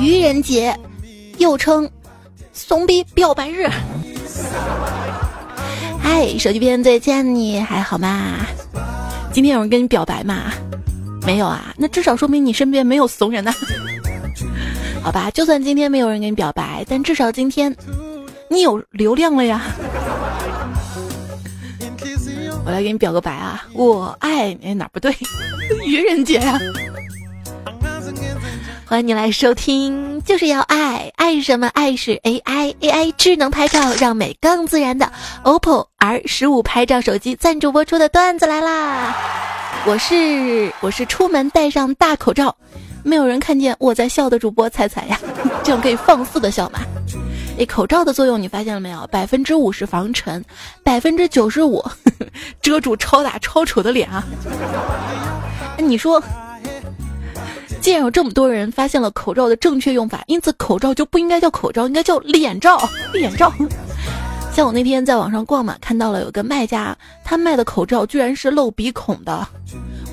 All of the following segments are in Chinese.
愚人节，又称怂逼表白日。嗨，手机边最亲爱的你还好吗？今天有人跟你表白吗？没有啊，那至少说明你身边没有怂人呢。好吧，就算今天没有人跟你表白，但至少今天你有流量了呀。我来给你表个白啊，我爱你哪不对？愚人节呀！欢迎你来收听，就是要爱，爱什么？爱是 AI，AI 智能拍照让美更自然的 OPPO R 十五拍照手机赞助播出的段子来啦！我是我是出门戴上大口罩，没有人看见我在笑的主播彩彩呀，这样可以放肆的笑吗？哎，口罩的作用你发现了没有？百分之五十防尘，百分之九十五 遮住超大超丑的脸啊！你说，既然有这么多人发现了口罩的正确用法，因此口罩就不应该叫口罩，应该叫脸罩。脸罩。像我那天在网上逛嘛，看到了有个卖家，他卖的口罩居然是露鼻孔的。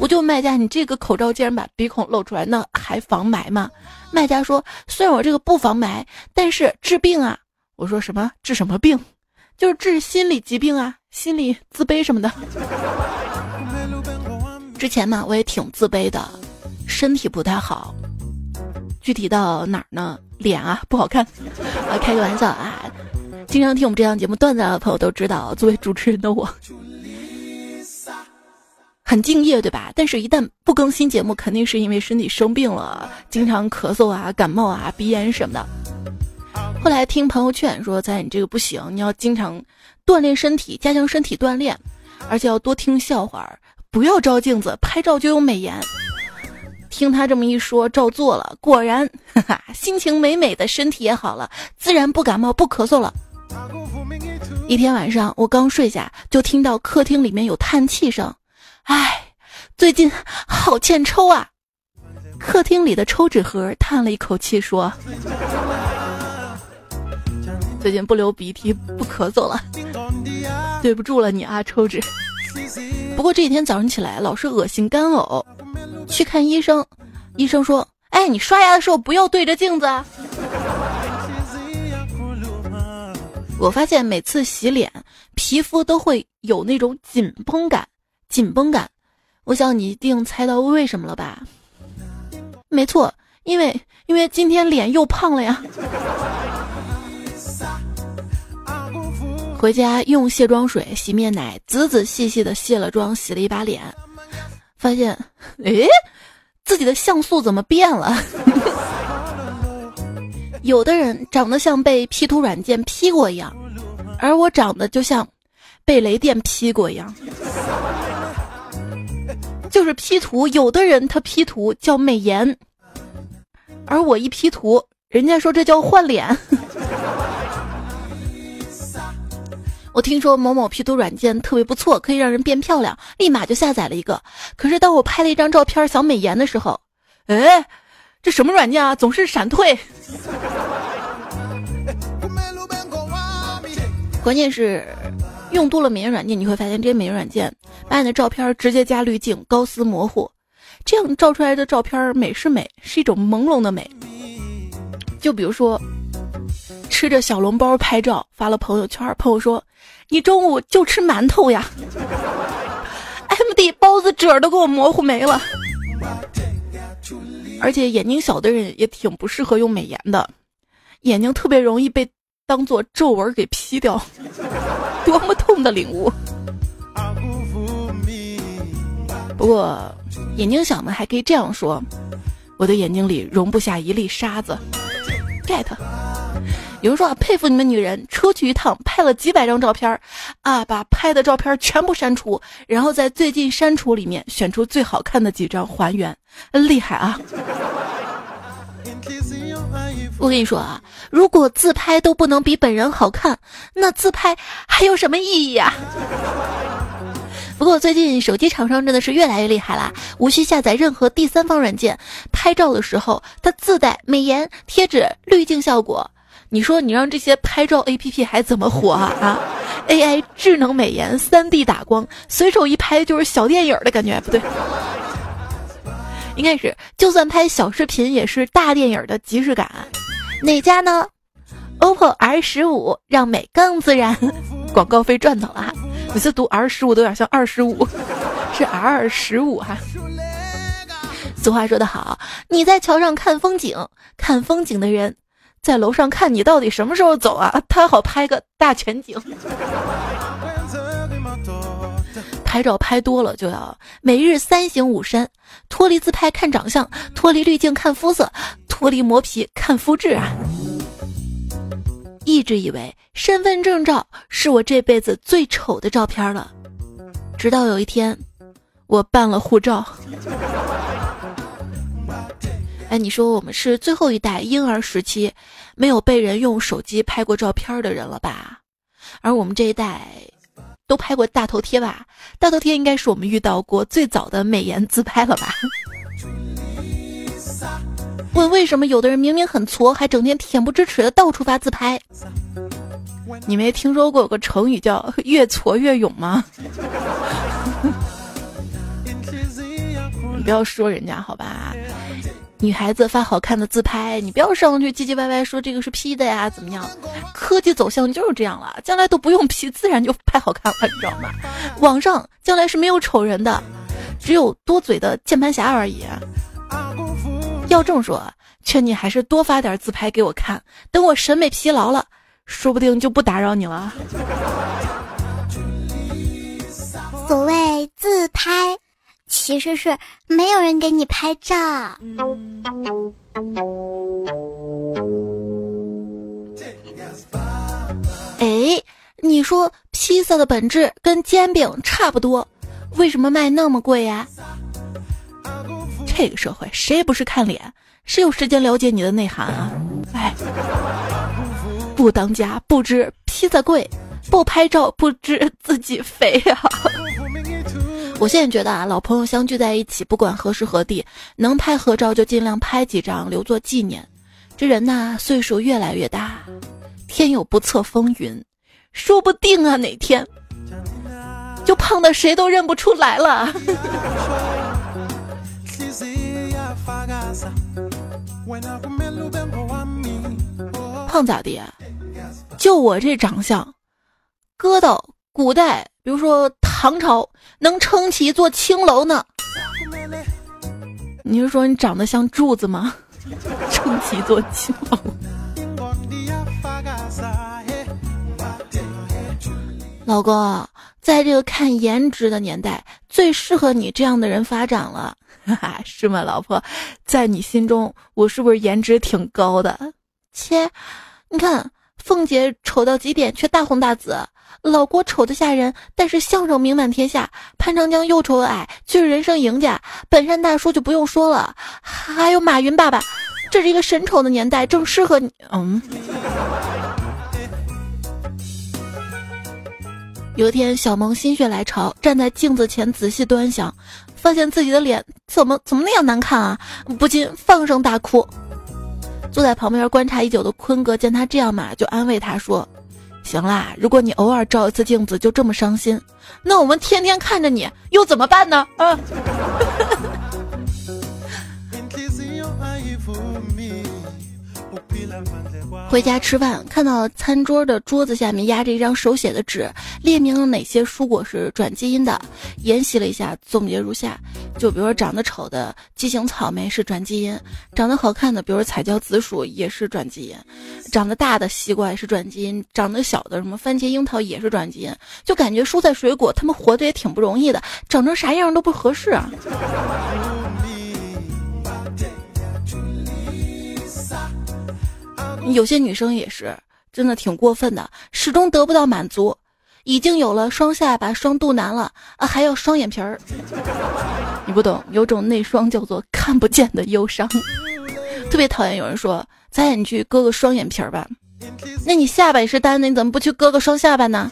我就卖家，你这个口罩竟然把鼻孔露出来，那还防霾吗？卖家说：“虽然我这个不防霾，但是治病啊。”我说：“什么治什么病？就是治心理疾病啊，心理自卑什么的。”之前嘛，我也挺自卑的，身体不太好，具体到哪儿呢？脸啊不好看。啊，开个玩笑啊！经常听我们这档节目段子的朋友都知道，作为主持人的我。很敬业，对吧？但是，一旦不更新节目，肯定是因为身体生病了，经常咳嗽啊、感冒啊、鼻炎什么的。后来听朋友劝说，在你这个不行，你要经常锻炼身体，加强身体锻炼，而且要多听笑话，不要照镜子，拍照就用美颜。听他这么一说，照做了，果然，哈哈，心情美美的，身体也好了，自然不感冒、不咳嗽了。一天晚上，我刚睡下，就听到客厅里面有叹气声。唉，最近好欠抽啊！客厅里的抽纸盒叹了一口气说：“最近不流鼻涕，不咳嗽了，对不住了你啊，抽纸。不过这几天早上起来老是恶心干呕，去看医生，医生说：哎，你刷牙的时候不要对着镜子。我发现每次洗脸，皮肤都会有那种紧绷感。”紧绷感，我想你一定猜到为什么了吧？没错，因为因为今天脸又胖了呀。回家用卸妆水、洗面奶仔仔细细的卸了妆，洗了一把脸，发现，诶，自己的像素怎么变了？有的人长得像被 P 图软件 P 过一样，而我长得就像被雷电劈过一样。就是 P 图，有的人他 P 图叫美颜，而我一 P 图，人家说这叫换脸。我听说某某 P 图软件特别不错，可以让人变漂亮，立马就下载了一个。可是当我拍了一张照片想美颜的时候，哎，这什么软件啊？总是闪退。关键是。用多了美颜软件，你会发现这些美颜软件把你的照片直接加滤镜，高斯模糊，这样照出来的照片美是美，是一种朦胧的美。就比如说，吃着小笼包拍照发了朋友圈，朋友说：“你中午就吃馒头呀？” M D 包子褶都给我模糊没了。而且眼睛小的人也挺不适合用美颜的，眼睛特别容易被当做皱纹给 P 掉。多么痛的领悟！不过眼睛小呢，还可以这样说：我的眼睛里容不下一粒沙子。get。有人说啊，佩服你们女人，出去一趟拍了几百张照片啊，把拍的照片全部删除，然后在最近删除里面选出最好看的几张还原，厉害啊！我跟你说啊，如果自拍都不能比本人好看，那自拍还有什么意义呀？不过最近手机厂商真的是越来越厉害啦，无需下载任何第三方软件，拍照的时候它自带美颜贴纸、滤镜效果。你说你让这些拍照 APP 还怎么火啊？啊，AI 智能美颜、3D 打光，随手一拍就是小电影的感觉，不对。应该是就算拍小视频也是大电影的即视感。哪家呢？OPPO R 十五让美更自然，广告费赚到了哈。每次读 R 十五都有点像二十五，是 R 十五哈。俗话说得好，你在桥上看风景，看风景的人在楼上看你到底什么时候走啊？他好拍个大全景。拍照拍多了就要每日三省吾身：脱离自拍看长相，脱离滤镜看肤色，脱离磨皮看肤质啊！一直以为身份证照是我这辈子最丑的照片了，直到有一天，我办了护照。哎，你说我们是最后一代婴儿时期没有被人用手机拍过照片的人了吧？而我们这一代。都拍过大头贴吧？大头贴应该是我们遇到过最早的美颜自拍了吧？问为什么有的人明明很矬，还整天恬不知耻的到处发自拍？你没听说过有个成语叫“越挫越勇”吗？你不要说人家好吧？女孩子发好看的自拍，你不要上去唧唧歪歪说这个是 P 的呀，怎么样？科技走向就是这样了，将来都不用 P，自然就拍好看了，你知道吗？网上将来是没有丑人的，只有多嘴的键盘侠而已。要这么说，劝你还是多发点自拍给我看，等我审美疲劳了，说不定就不打扰你了。所谓自拍。其实是没有人给你拍照。哎，你说披萨的本质跟煎饼差不多，为什么卖那么贵呀？这个社会谁不是看脸？谁有时间了解你的内涵啊？哎，不当家不知披萨贵，不拍照不知自己肥啊！我现在觉得啊，老朋友相聚在一起，不管何时何地，能拍合照就尽量拍几张，留作纪念。这人呐，岁数越来越大，天有不测风云，说不定啊，哪天就胖的谁都认不出来了。胖咋的？就我这长相，搁到古代，比如说。唐朝能撑起一座青楼呢？你是说你长得像柱子吗？撑起一座青楼。老公，在这个看颜值的年代，最适合你这样的人发展了，哈哈，是吗，老婆？在你心中，我是不是颜值挺高的？切，你看凤姐丑到极点，却大红大紫。老郭丑的吓人，但是相声名满天下。潘长江又丑又矮，却是人生赢家。本山大叔就不用说了，还有马云爸爸。这是一个神丑的年代，正适合你。嗯。有一天，小萌心血来潮，站在镜子前仔细端详，发现自己的脸怎么怎么那样难看啊，不禁放声大哭。坐在旁边观察已久的坤哥见他这样嘛，就安慰他说。行啦，如果你偶尔照一次镜子就这么伤心，那我们天天看着你又怎么办呢？啊！回家吃饭，看到餐桌的桌子下面压着一张手写的纸，列明了哪些蔬果是转基因的。研习了一下，总结如下：就比如说长得丑的畸形草莓是转基因，长得好看的，比如彩椒紫薯也是转基因，长得大的西瓜也是转基因，长得小的什么番茄樱桃也是转基因。就感觉蔬菜水果他们活得也挺不容易的，长成啥样都不合适啊。有些女生也是真的挺过分的，始终得不到满足，已经有了双下巴、双肚腩了啊，还要双眼皮儿。你不懂，有种内双叫做看不见的忧伤。特别讨厌有人说：“咱也去割个双眼皮儿吧。”那你下巴也是单的，你怎么不去割个双下巴呢？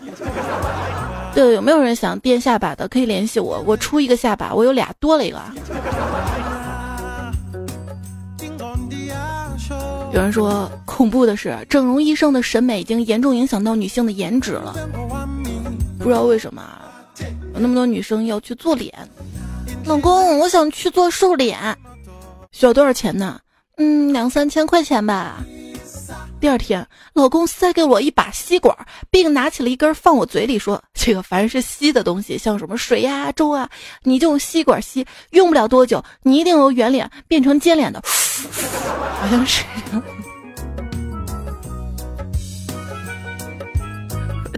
对，有没有人想垫下巴的？可以联系我，我出一个下巴，我有俩，多了一个。有人说，恐怖的是，整容医生的审美已经严重影响到女性的颜值了。不知道为什么，有那么多女生要去做脸。老公，我想去做瘦脸。需要多少钱呢？嗯，两三千块钱吧。第二天，老公塞给我一把吸管，并拿起了一根放我嘴里，说：“这个凡是吸的东西，像什么水呀、粥啊，你就用吸管吸，用不了多久，你一定由圆脸变成尖脸的。”好像是。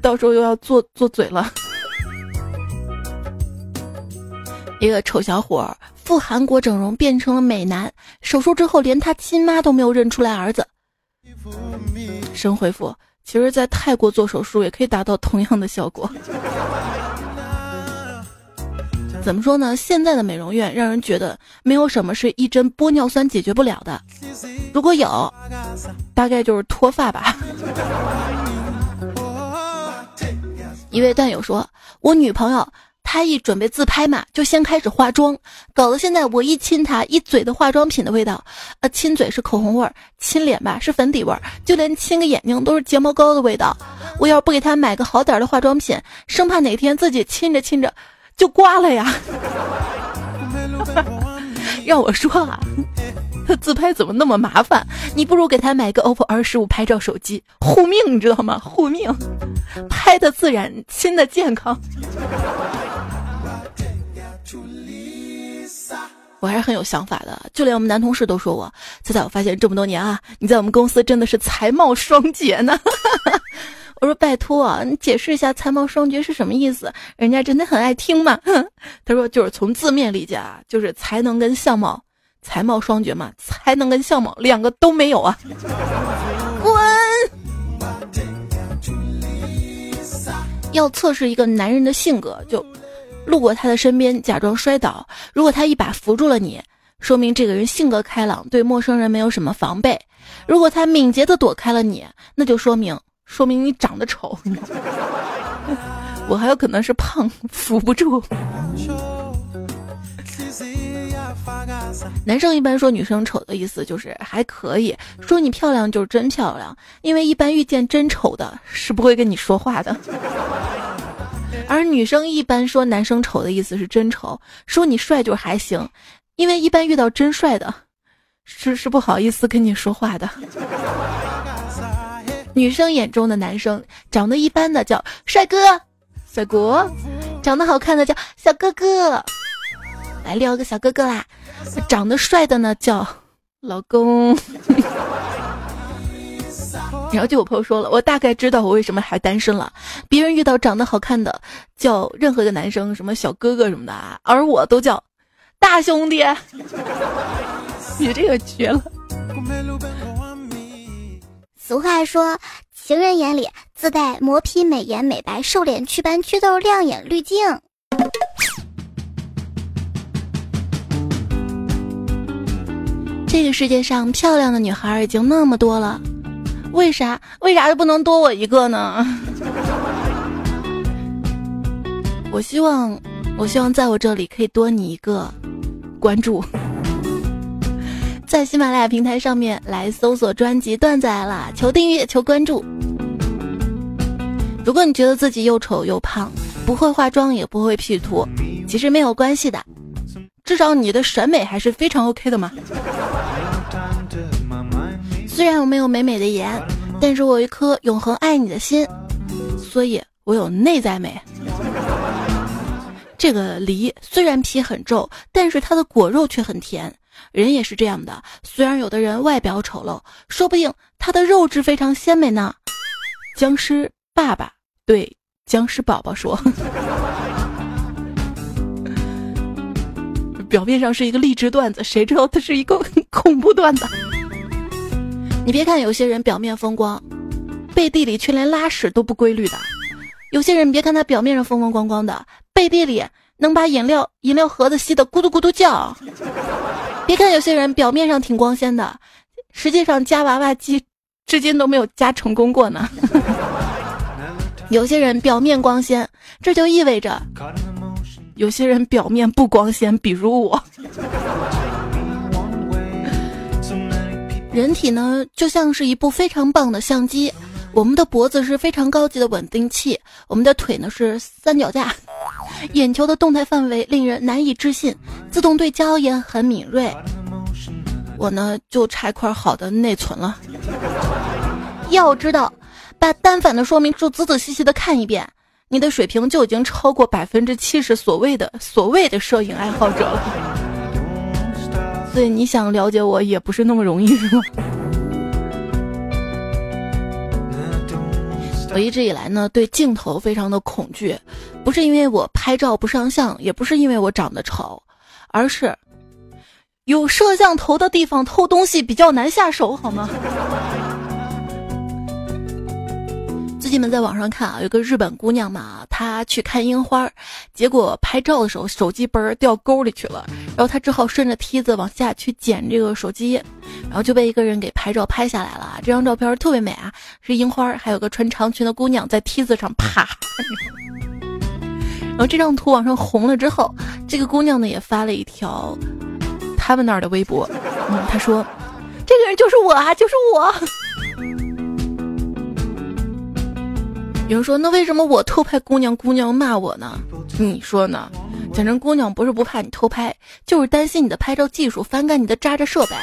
到时候又要做做嘴了。一个丑小伙赴韩国整容，变成了美男。手术之后，连他亲妈都没有认出来儿子。神回复：其实，在泰国做手术也可以达到同样的效果。怎么说呢？现在的美容院让人觉得没有什么是一针玻尿酸解决不了的。如果有，大概就是脱发吧。一位段友说：“我女朋友她一准备自拍嘛，就先开始化妆，搞得现在我一亲她，一嘴的化妆品的味道。呃，亲嘴是口红味儿，亲脸吧是粉底味儿，就连亲个眼睛都是睫毛膏的味道。我要不给她买个好点儿的化妆品，生怕哪天自己亲着亲着就挂了呀。让我说啊。”自拍怎么那么麻烦？你不如给他买个 OPPO R 十五拍照手机，护命，你知道吗？护命，拍的自然，亲的健康。我还是很有想法的，就连我们男同事都说我。现在我发现这么多年啊，你在我们公司真的是才貌双绝呢。我说拜托，啊你解释一下才貌双绝是什么意思？人家真的很爱听嘛。他说就是从字面理解啊，就是才能跟相貌。才貌双绝嘛，才能跟相貌两个都没有啊！滚！要测试一个男人的性格，就路过他的身边，假装摔倒。如果他一把扶住了你，说明这个人性格开朗，对陌生人没有什么防备；如果他敏捷的躲开了你，那就说明说明你长得丑。我还有可能是胖，扶不住。男生一般说女生丑的意思就是还可以说你漂亮就是真漂亮，因为一般遇见真丑的是不会跟你说话的。而女生一般说男生丑的意思是真丑，说你帅就是还行，因为一般遇到真帅的，是是不好意思跟你说话的。女生眼中的男生长得一般的叫帅哥，帅哥；长得好看的叫小哥哥。来撩个小哥哥啦！长得帅的呢叫老公。然后就有朋友说了，我大概知道我为什么还单身了。别人遇到长得好看的叫任何一个男生什么小哥哥什么的啊，而我都叫大兄弟。你这个绝了。俗话说，情人眼里自带磨皮美颜美白瘦脸祛斑祛痘亮眼滤镜。这个世界上漂亮的女孩已经那么多了，为啥为啥就不能多我一个呢？我希望，我希望在我这里可以多你一个关注，在喜马拉雅平台上面来搜索专辑《段子来了》，求订阅，求关注。如果你觉得自己又丑又胖，不会化妆也不会 P 图，其实没有关系的。至少你的审美还是非常 OK 的嘛。虽然我没有美美的颜，但是我有一颗永恒爱你的心，所以我有内在美。这个梨虽然皮很皱，但是它的果肉却很甜。人也是这样的，虽然有的人外表丑陋，说不定他的肉质非常鲜美呢。僵尸爸爸对僵尸宝宝说。表面上是一个励志段子，谁知道它是一个 恐怖段子。你别看有些人表面风光，背地里却连拉屎都不规律的；有些人别看他表面上风风光光的，背地里能把饮料饮料盒子吸得咕嘟咕嘟叫。别看有些人表面上挺光鲜的，实际上夹娃娃机至今都没有夹成功过呢。有些人表面光鲜，这就意味着。有些人表面不光鲜，比如我。人体呢，就像是一部非常棒的相机，我们的脖子是非常高级的稳定器，我们的腿呢是三脚架，眼球的动态范围令人难以置信，自动对焦也很敏锐。我呢就差一块好的内存了。要知道，把单反的说明书仔仔细细的看一遍，你的水平就已经超过百分之七十所谓的所谓的摄影爱好者了。所以你想了解我也不是那么容易，是吗？我一直以来呢，对镜头非常的恐惧，不是因为我拍照不上相，也不是因为我长得丑，而是有摄像头的地方偷东西比较难下手，好吗？最近们在网上看啊，有个日本姑娘嘛，她去看樱花，结果拍照的时候手机嘣儿掉沟里去了，然后她只好顺着梯子往下去捡这个手机，然后就被一个人给拍照拍下来了。这张照片特别美啊，是樱花，还有个穿长裙的姑娘在梯子上啪。然后这张图网上红了之后，这个姑娘呢也发了一条他们那儿的微博，嗯，她说：“这个人就是我啊，就是我。”有人说：“那为什么我偷拍姑娘，姑娘骂我呢？你说呢？反正姑娘不是不怕你偷拍，就是担心你的拍照技术，反感你的渣渣设备。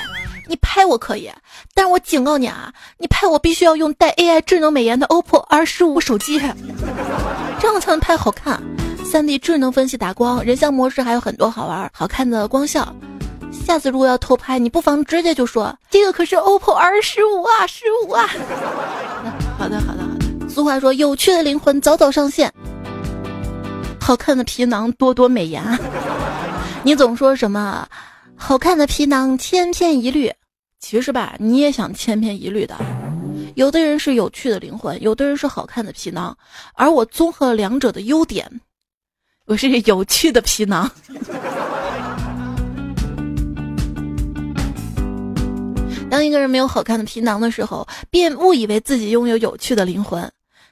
你拍我可以，但是我警告你啊，你拍我必须要用带 AI 智能美颜的 OPPO R 十五手机，这样才能拍好看。三 D 智能分析打光，人像模式还有很多好玩好看的光效。下次如果要偷拍，你不妨直接就说这个可是 OPPO R 十五啊，十五啊。好的，好的。”俗话说：“有趣的灵魂早早上线，好看的皮囊多多美颜。”你总说什么好看的皮囊千篇一律，其实吧，你也想千篇一律的。有的人是有趣的灵魂，有的人是好看的皮囊，而我综合了两者的优点，我是有趣的皮囊。当一个人没有好看的皮囊的时候，便误以为自己拥有有趣的灵魂。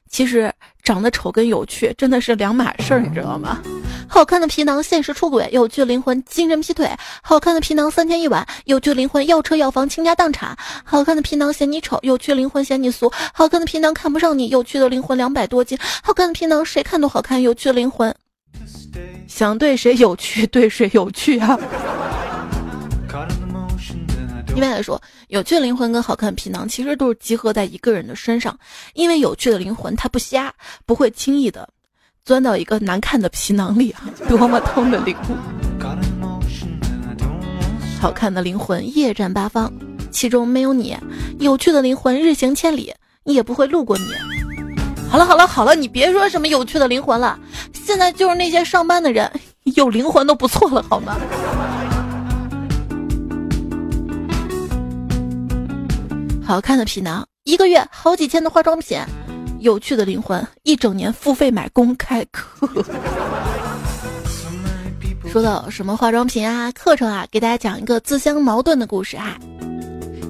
其实长得丑跟有趣真的是两码事儿，你知道吗？好看的皮囊现实出轨，有趣的灵魂精神劈腿。好看的皮囊三天一晚，有趣的灵魂要车要房倾家荡产。好看的皮囊嫌你丑，有趣的灵魂嫌你俗。好看的皮囊看不上你，有趣的灵魂两百多斤。好看的皮囊谁看都好看，有趣的灵魂想对谁有趣对谁有趣啊。一般来说，有趣的灵魂跟好看的皮囊其实都是集合在一个人的身上，因为有趣的灵魂它不瞎，不会轻易的钻到一个难看的皮囊里啊！多么痛的领悟！好看的灵魂夜战八方，其中没有你；有趣的灵魂日行千里，也不会路过你。好了好了好了，你别说什么有趣的灵魂了，现在就是那些上班的人有灵魂都不错了，好吗？好看的皮囊，一个月好几千的化妆品，有趣的灵魂，一整年付费买公开课。说到什么化妆品啊、课程啊，给大家讲一个自相矛盾的故事啊。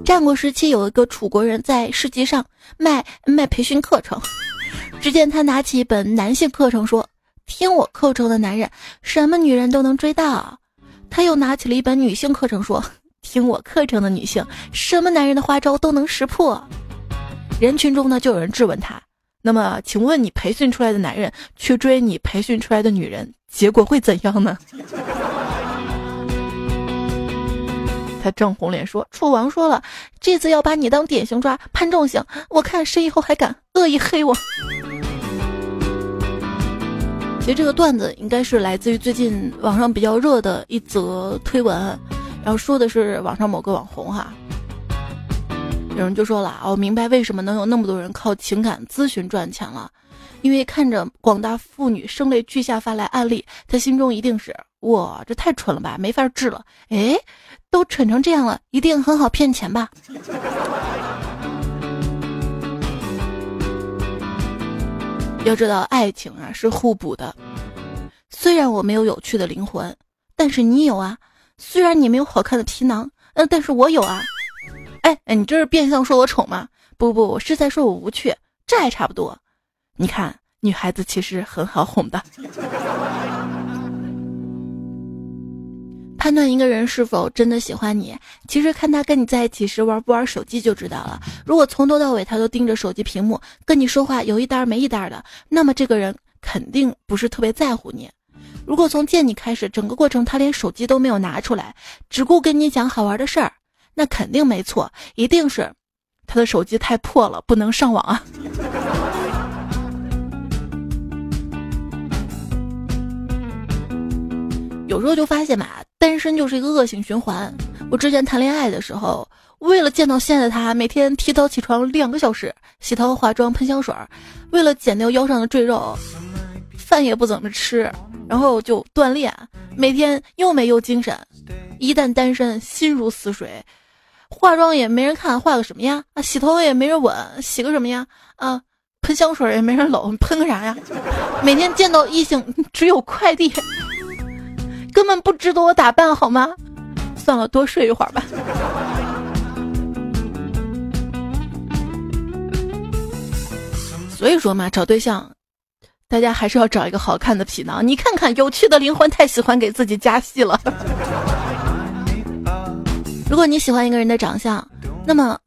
战国时期有一个楚国人在市集上卖卖培训课程，只见他拿起一本男性课程说：“听我课程的男人，什么女人都能追到。”他又拿起了一本女性课程说。听我课程的女性，什么男人的花招都能识破。人群中呢，就有人质问他：“那么，请问你培训出来的男人去追你培训出来的女人，结果会怎样呢？” 他正红脸说：“楚王说了，这次要把你当典型抓，判重刑。我看谁以后还敢恶意黑我。”其实这个段子应该是来自于最近网上比较热的一则推文。然后说的是网上某个网红哈，有人就说了，我明白为什么能有那么多人靠情感咨询赚钱了，因为看着广大妇女声泪俱下发来案例，他心中一定是哇，这太蠢了吧，没法治了。哎，都蠢成这样了，一定很好骗钱吧？要知道，爱情啊是互补的，虽然我没有有趣的灵魂，但是你有啊。虽然你没有好看的皮囊，嗯，但是我有啊。哎哎，你这是变相说我丑吗？不不，我是在说我无趣，这还差不多。你看，女孩子其实很好哄的。判断一个人是否真的喜欢你，其实看他跟你在一起时玩不玩手机就知道了。如果从头到尾他都盯着手机屏幕，跟你说话有一搭没一搭的，那么这个人肯定不是特别在乎你。如果从见你开始，整个过程他连手机都没有拿出来，只顾跟你讲好玩的事儿，那肯定没错，一定是他的手机太破了，不能上网啊。有时候就发现嘛，单身就是一个恶性循环。我之前谈恋爱的时候，为了见到现在的他，每天提早起床两个小时，洗头、化妆、喷香水，为了减掉腰上的赘肉，饭也不怎么吃，然后就锻炼，每天又美又精神。一旦单身，心如死水，化妆也没人看，化个什么呀？啊，洗头也没人吻，洗个什么呀？啊，喷香水也没人搂，喷个啥呀？每天见到异性只有快递。根本不值得我打扮，好吗？算了，多睡一会儿吧。所以说嘛，找对象，大家还是要找一个好看的皮囊。你看看，有趣的灵魂太喜欢给自己加戏了。如果你喜欢一个人的长相，那么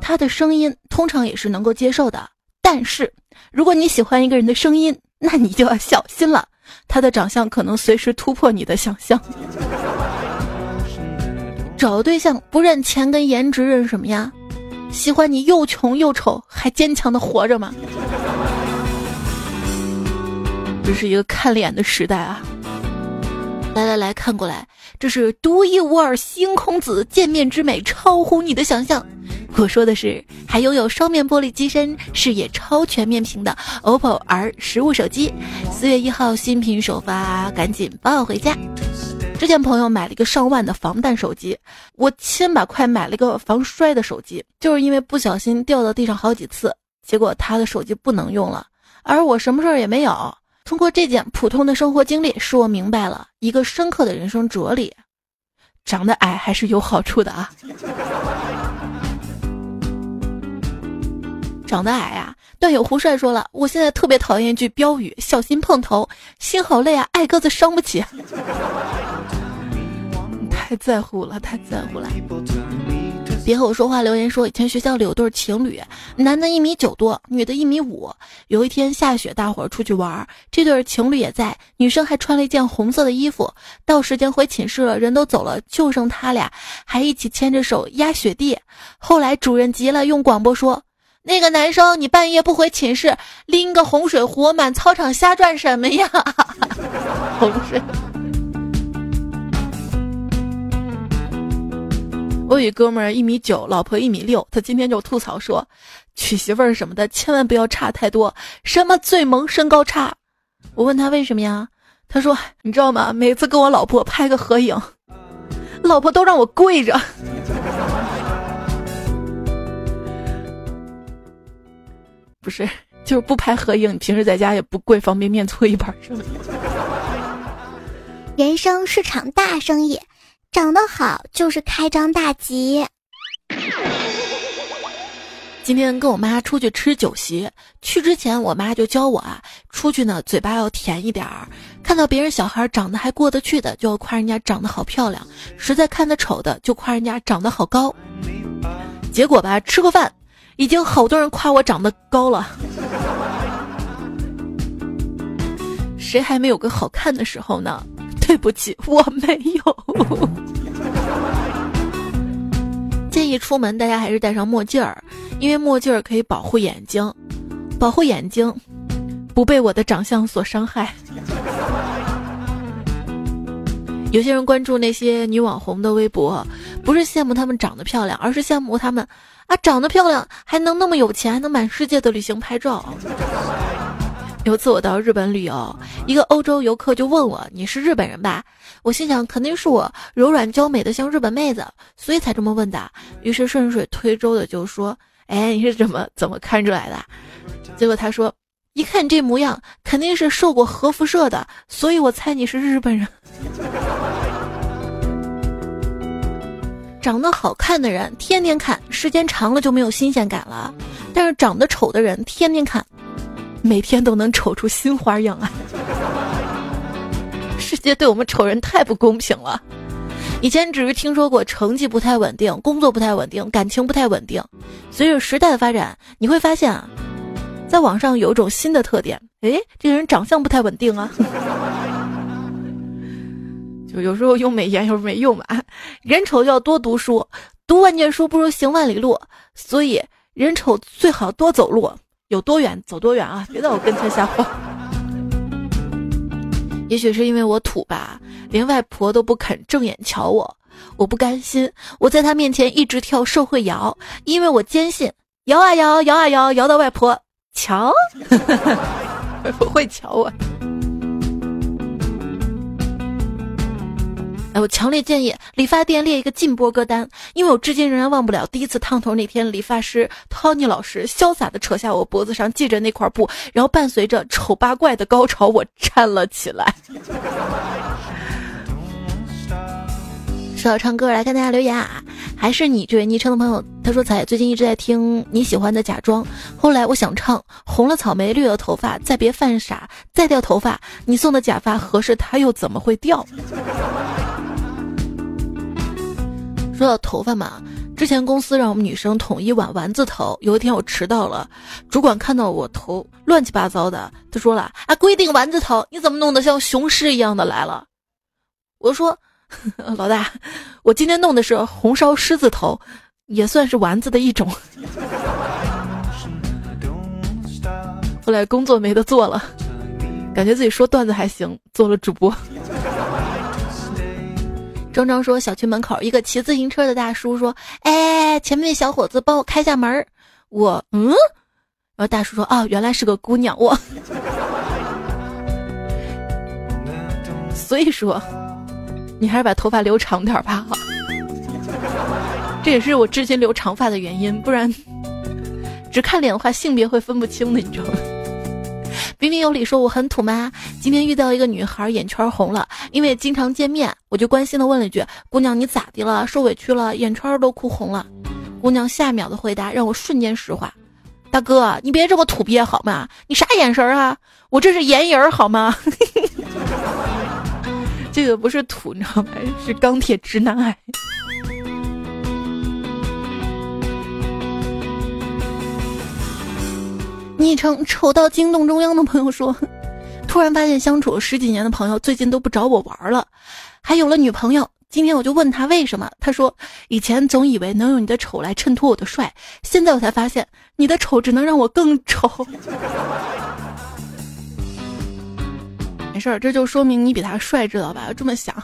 他的声音通常也是能够接受的。但是，如果你喜欢一个人的声音，那你就要小心了。他的长相可能随时突破你的想象。找对象不认钱跟颜值，认什么呀？喜欢你又穷又丑还坚强的活着吗？这是一个看脸的时代啊！来来来看过来，这是独一无二星空子，见面之美超乎你的想象。我说的是，还拥有双面玻璃机身、视野超全面屏的 OPPO R 十五手机，四月一号新品首发，赶紧抱回家。之前朋友买了一个上万的防弹手机，我千把块买了个防摔的手机，就是因为不小心掉到地上好几次，结果他的手机不能用了，而我什么事儿也没有。通过这件普通的生活经历，使我明白了一个深刻的人生哲理：长得矮还是有好处的啊。长得矮啊！段友胡帅说了，我现在特别讨厌一句标语：“小心碰头，心好累啊，矮个子伤不起。”太在乎了，太在乎了。别和我说话。留言说，以前学校里有对情侣，男的一米九多，女的一米五。有一天下雪，大伙儿出去玩，这对情侣也在，女生还穿了一件红色的衣服。到时间回寝室了，人都走了，就剩他俩，还一起牵着手压雪地。后来主任急了，用广播说。那个男生，你半夜不回寝室，拎个红水壶满操场瞎转什么呀？洪水。我有哥们儿一米九，老婆一米六，他今天就吐槽说，娶媳妇儿什么的千万不要差太多，什么最萌身高差。我问他为什么呀？他说你知道吗？每次跟我老婆拍个合影，老婆都让我跪着。不是，就是不拍合影，你平时在家也不跪方便面搓一盘是吗？人生是场大生意，长得好就是开张大吉。今天跟我妈出去吃酒席，去之前我妈就教我啊，出去呢嘴巴要甜一点儿，看到别人小孩长得还过得去的，就要夸人家长得好漂亮；实在看得丑的，就夸人家长得好高。结果吧，吃个饭。已经好多人夸我长得高了，谁还没有个好看的时候呢？对不起，我没有。建议出门大家还是戴上墨镜儿，因为墨镜儿可以保护眼睛，保护眼睛不被我的长相所伤害。有些人关注那些女网红的微博，不是羡慕她们长得漂亮，而是羡慕她们啊长得漂亮还能那么有钱，还能满世界的旅行拍照。有次我到日本旅游，一个欧洲游客就问我：“你是日本人吧？”我心想肯定是我柔软娇美的像日本妹子，所以才这么问的。于是顺水推舟的就说：“哎，你是怎么怎么看出来的？”结果他说。一看你这模样，肯定是受过核辐射的，所以我猜你是日本人。长得好看的人天天看，时间长了就没有新鲜感了；但是长得丑的人天天看，每天都能丑出新花样啊！世界对我们丑人太不公平了。以前只是听说过成绩不太稳定、工作不太稳定、感情不太稳定，随着时代的发展，你会发现啊。在网上有一种新的特点，哎，这个人长相不太稳定啊，就有时候用美颜，有时候没用嘛。人丑就要多读书，读万卷书不如行万里路，所以人丑最好多走路，有多远走多远啊！别在我跟前瞎晃。也许是因为我土吧，连外婆都不肯正眼瞧我，我不甘心，我在她面前一直跳社会摇，因为我坚信摇啊摇，摇啊摇，摇到外婆瞧，外婆会瞧我。哎，我强烈建议理发店列一个禁播歌单，因为我至今仍然忘不了第一次烫头那天，理发师 Tony 老师潇洒的扯下我脖子上系着那块布，然后伴随着丑八怪的高潮，我站了起来。说到唱歌，来看大家留言啊，还是你这位昵称的朋友，他说：“彩最近一直在听你喜欢的假装，后来我想唱红了草莓绿了头发，再别犯傻，再掉头发，你送的假发合适，它又怎么会掉？”说到头发嘛，之前公司让我们女生统一挽丸子头。有一天我迟到了，主管看到我头乱七八糟的，他说了：“啊，规定丸子头，你怎么弄得像雄狮一样的来了？”我说：“老大，我今天弄的是红烧狮子头，也算是丸子的一种。”后来工作没得做了，感觉自己说段子还行，做了主播。张张说：“小区门口一个骑自行车的大叔说，哎，前面那小伙子帮我开下门。我嗯，然后大叔说：哦，原来是个姑娘。我，所以说，你还是把头发留长点吧。这也是我至今留长发的原因，不然只看脸的话，性别会分不清的，你知道吗？”彬彬有礼说：“我很土吗？今天遇到一个女孩，眼圈红了，因为经常见面，我就关心的问了一句：‘姑娘，你咋的了？受委屈了？眼圈都哭红了。’姑娘下秒的回答让我瞬间石化：‘大哥，你别这么土鳖好吗？你啥眼神啊？我这是眼影好吗？’ 这个不是土，你知道吗？是钢铁直男癌。”昵称丑到惊动中央的朋友说：“ 突然发现相处十几年的朋友最近都不找我玩了，还有了女朋友。今天我就问他为什么，他说以前总以为能用你的丑来衬托我的帅，现在我才发现你的丑只能让我更丑。没事儿，这就说明你比他帅，知道吧？这么想。”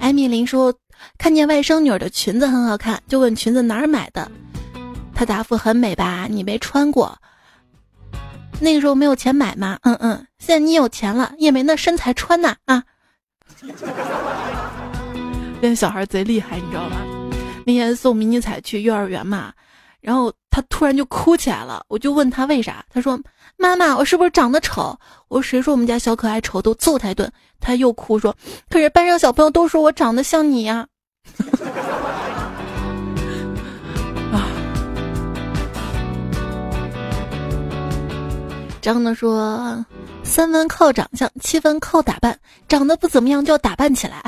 艾米琳说：“看见外甥女儿的裙子很好看，就问裙子哪儿买的。”他答复：“很美吧？你没穿过。”那个时候没有钱买吗？嗯嗯，现在你有钱了，也没那身材穿呐啊！那小孩贼厉害，你知道吗？那天送迷你彩去幼儿园嘛，然后他突然就哭起来了，我就问他为啥，他说：“妈妈，我是不是长得丑？”我说：“谁说我们家小可爱丑？都揍他一顿。”他又哭说：“可是班上小朋友都说我长得像你呀。”张的说：“三分靠长相，七分靠打扮。长得不怎么样就要打扮起来。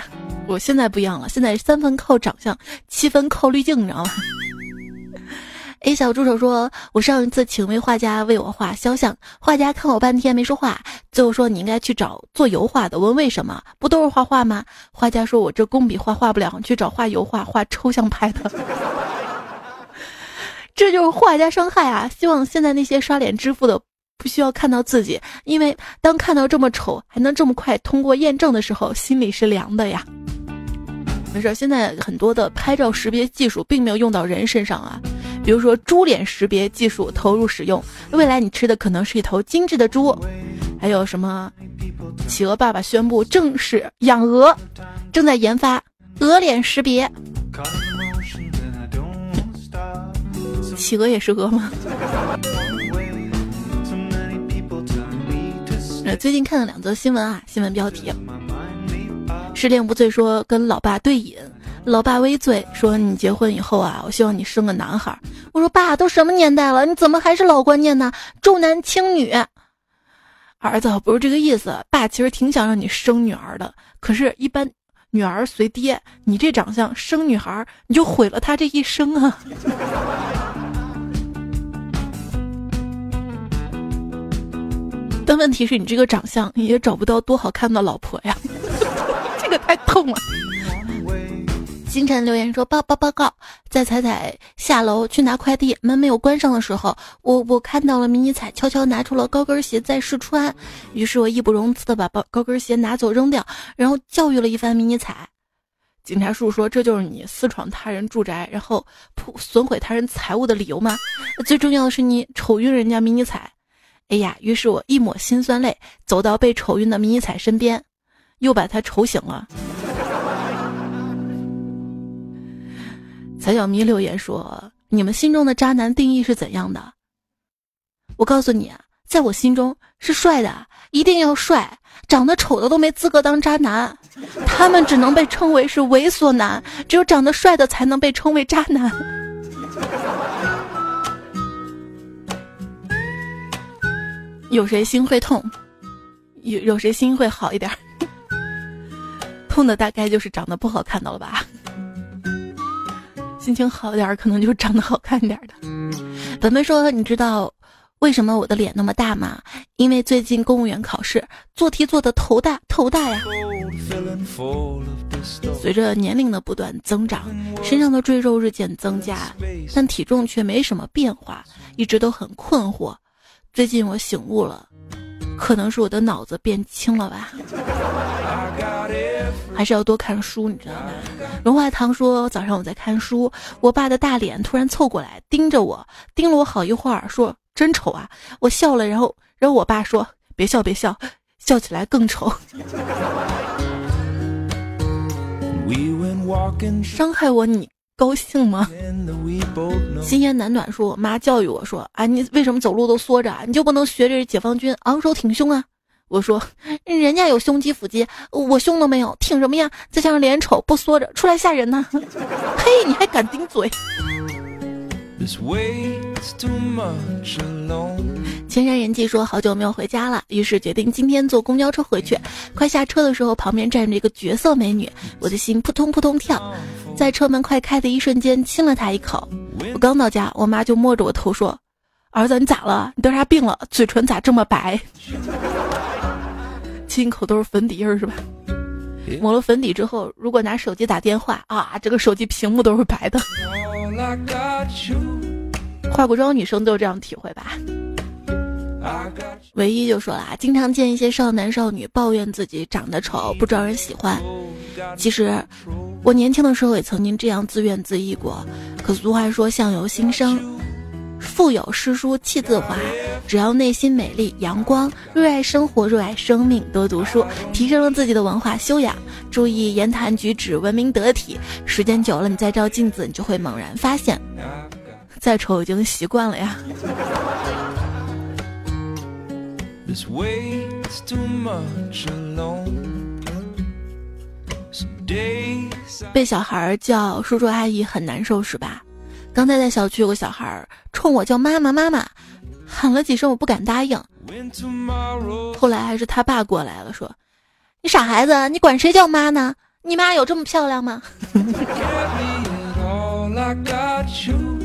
我现在不一样了，现在三分靠长相，七分靠滤镜，你知道吗？”A 小助手说：“我上一次请位画家为我画肖像，画家看我半天没说话，最后说你应该去找做油画的。问为什么？不都是画画吗？画家说我这工笔画画不了，去找画油画、画抽象派的。这就是画家伤害啊！希望现在那些刷脸支付的。”不需要看到自己，因为当看到这么丑还能这么快通过验证的时候，心里是凉的呀。没事，现在很多的拍照识别技术并没有用到人身上啊，比如说猪脸识别技术投入使用，未来你吃的可能是一头精致的猪。还有什么？企鹅爸爸宣布正式养鹅，正在研发鹅脸识别。企鹅也是鹅吗？最近看了两则新闻啊，新闻标题：失恋无罪说跟老爸对饮，老爸微醉说你结婚以后啊，我希望你生个男孩。我说爸，都什么年代了，你怎么还是老观念呢？重男轻女。儿子不是这个意思，爸其实挺想让你生女儿的，可是，一般女儿随爹，你这长相生女孩你就毁了她这一生啊。但问题是你这个长相你也找不到多好看的老婆呀，这个太痛了。星辰留言说：报报报告，在彩彩下楼去拿快递，门没有关上的时候，我我看到了迷你彩悄悄拿出了高跟鞋在试穿，于是我义不容辞的把高高跟鞋拿走扔掉，然后教育了一番迷你彩。警察叔叔说：“这就是你私闯他人住宅，然后破损毁他人财物的理由吗？最重要的是你丑晕人家迷你彩。”哎呀，于是我一抹心酸泪，走到被丑晕的迷彩身边，又把他丑醒了。彩小迷留言说：“你们心中的渣男定义是怎样的？”我告诉你啊，在我心中是帅的，一定要帅，长得丑的都没资格当渣男，他们只能被称为是猥琐男，只有长得帅的才能被称为渣男。有谁心会痛？有有谁心会好一点？痛的大概就是长得不好看到了吧？心情好点，可能就长得好看点的。本本说：“你知道为什么我的脸那么大吗？因为最近公务员考试做题做的头大头大呀。随着年龄的不断增长，身上的赘肉日渐增加，但体重却没什么变化，一直都很困惑。”最近我醒悟了，可能是我的脑子变轻了吧。还是要多看书，你知道吗？荣华堂说早上我在看书，我爸的大脸突然凑过来盯着我，盯了我好一会儿，说真丑啊！我笑了，然后然后我爸说别笑别笑，笑起来更丑。伤害我你。高兴吗？心言暖暖说：“我妈教育我说啊，你为什么走路都缩着？你就不能学着解放军昂首挺胸啊？”我说：“人家有胸肌腹肌，我胸都没有，挺什么呀？再加上脸丑，不缩着出来吓人呢。”嘿，你还敢顶嘴？千山人迹说好久没有回家了，于是决定今天坐公交车回去。快下车的时候，旁边站着一个绝色美女，我的心扑通扑通跳。在车门快开的一瞬间，亲了她一口。我刚到家，我妈就摸着我头说：“儿子，你咋了？你得啥病了？嘴唇咋这么白？” 亲口都是粉底印是吧？抹了粉底之后，如果拿手机打电话啊，这个手机屏幕都是白的。化过妆女生都有这样体会吧？唯一就说了啊，经常见一些少男少女抱怨自己长得丑不招人喜欢。其实我年轻的时候也曾经这样自怨自艾过。可俗话说相由心生，腹有诗书气自华。只要内心美丽阳光，热爱生活，热爱生命，多读书，提升了自己的文化修养，注意言谈举止，文明得体。时间久了，你再照镜子，你就会猛然发现，再丑已经习惯了呀。被小孩叫叔叔阿姨很难受是吧？刚才在小区有个小孩冲我叫妈妈妈妈，喊了几声我不敢答应。后来还是他爸过来了，说：“你傻孩子，你管谁叫妈呢？你妈有这么漂亮吗？”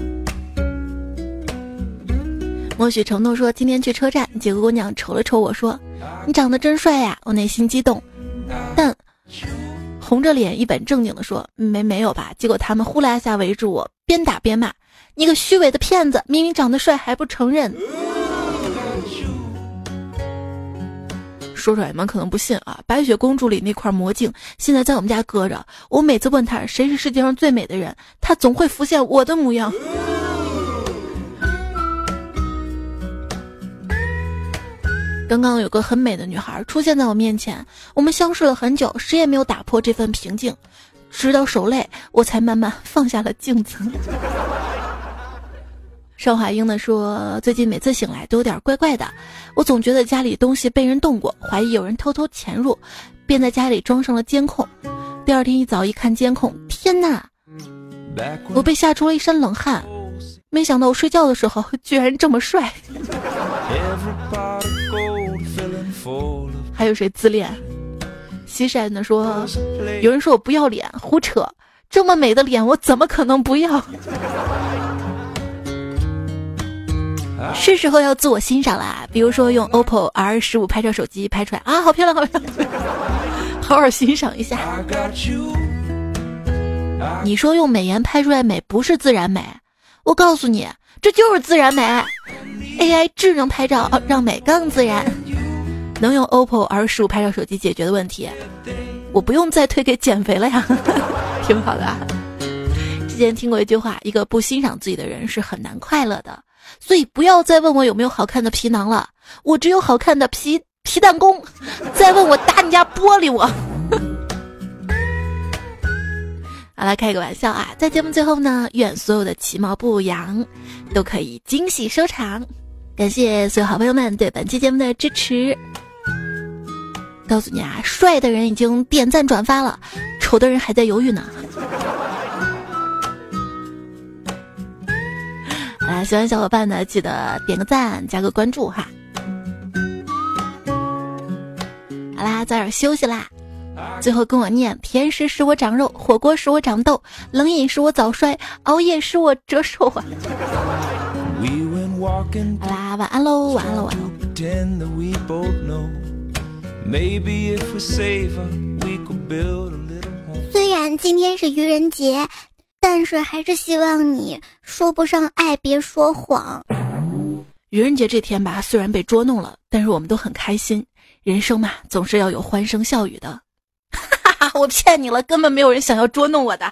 莫许承诺说今天去车站，几个姑娘瞅了瞅我说：“你长得真帅呀！”我内心激动，但红着脸一本正经的说：“没没有吧？”结果他们呼啦一下围住我，边打边骂：“你个虚伪的骗子！明明长得帅还不承认。”说出来你们可能不信啊！白雪公主里那块魔镜现在在我们家搁着，我每次问他谁是世界上最美的人，他总会浮现我的模样。刚刚有个很美的女孩出现在我面前，我们相视了很久，谁也没有打破这份平静，直到手累，我才慢慢放下了镜子。邵华英呢说，最近每次醒来都有点怪怪的，我总觉得家里东西被人动过，怀疑有人偷偷潜入，便在家里装上了监控。第二天一早一看监控，天哪！我被吓出了一身冷汗，没想到我睡觉的时候居然这么帅。还有谁自恋？西晒呢说，有人说我不要脸，胡扯！这么美的脸，我怎么可能不要？是时候要自我欣赏啦，比如说用 OPPO R 十五拍照手机拍出来啊，好漂亮，好漂亮，好好欣赏一下。你说用美颜拍出来美不是自然美，我告诉你，这就是自然美。AI 智能拍照让美更自然，能用 OPPO R 十五拍照手机解决的问题，我不用再推给减肥了呀，挺好的。啊之前听过一句话，一个不欣赏自己的人是很难快乐的，所以不要再问我有没有好看的皮囊了，我只有好看的皮皮弹弓。再问我打你家玻璃我。好了，开个玩笑啊！在节目最后呢，愿所有的其貌不扬都可以惊喜收场。感谢所有好朋友们对本期节目的支持。告诉你啊，帅的人已经点赞转发了，丑的人还在犹豫呢。啊，喜欢小伙伴呢，记得点个赞，加个关注哈。好啦，早点休息啦。最后跟我念：甜食使我长肉，火锅使我长痘，冷饮使我早衰，熬夜使我折寿啊！好啦，晚安喽，晚安喽，晚安。虽然今天是愚人节，但是还是希望你说不上爱，别说谎。愚人节这天吧，虽然被捉弄了，但是我们都很开心。人生嘛，总是要有欢声笑语的。哈哈哈我骗你了，根本没有人想要捉弄我的。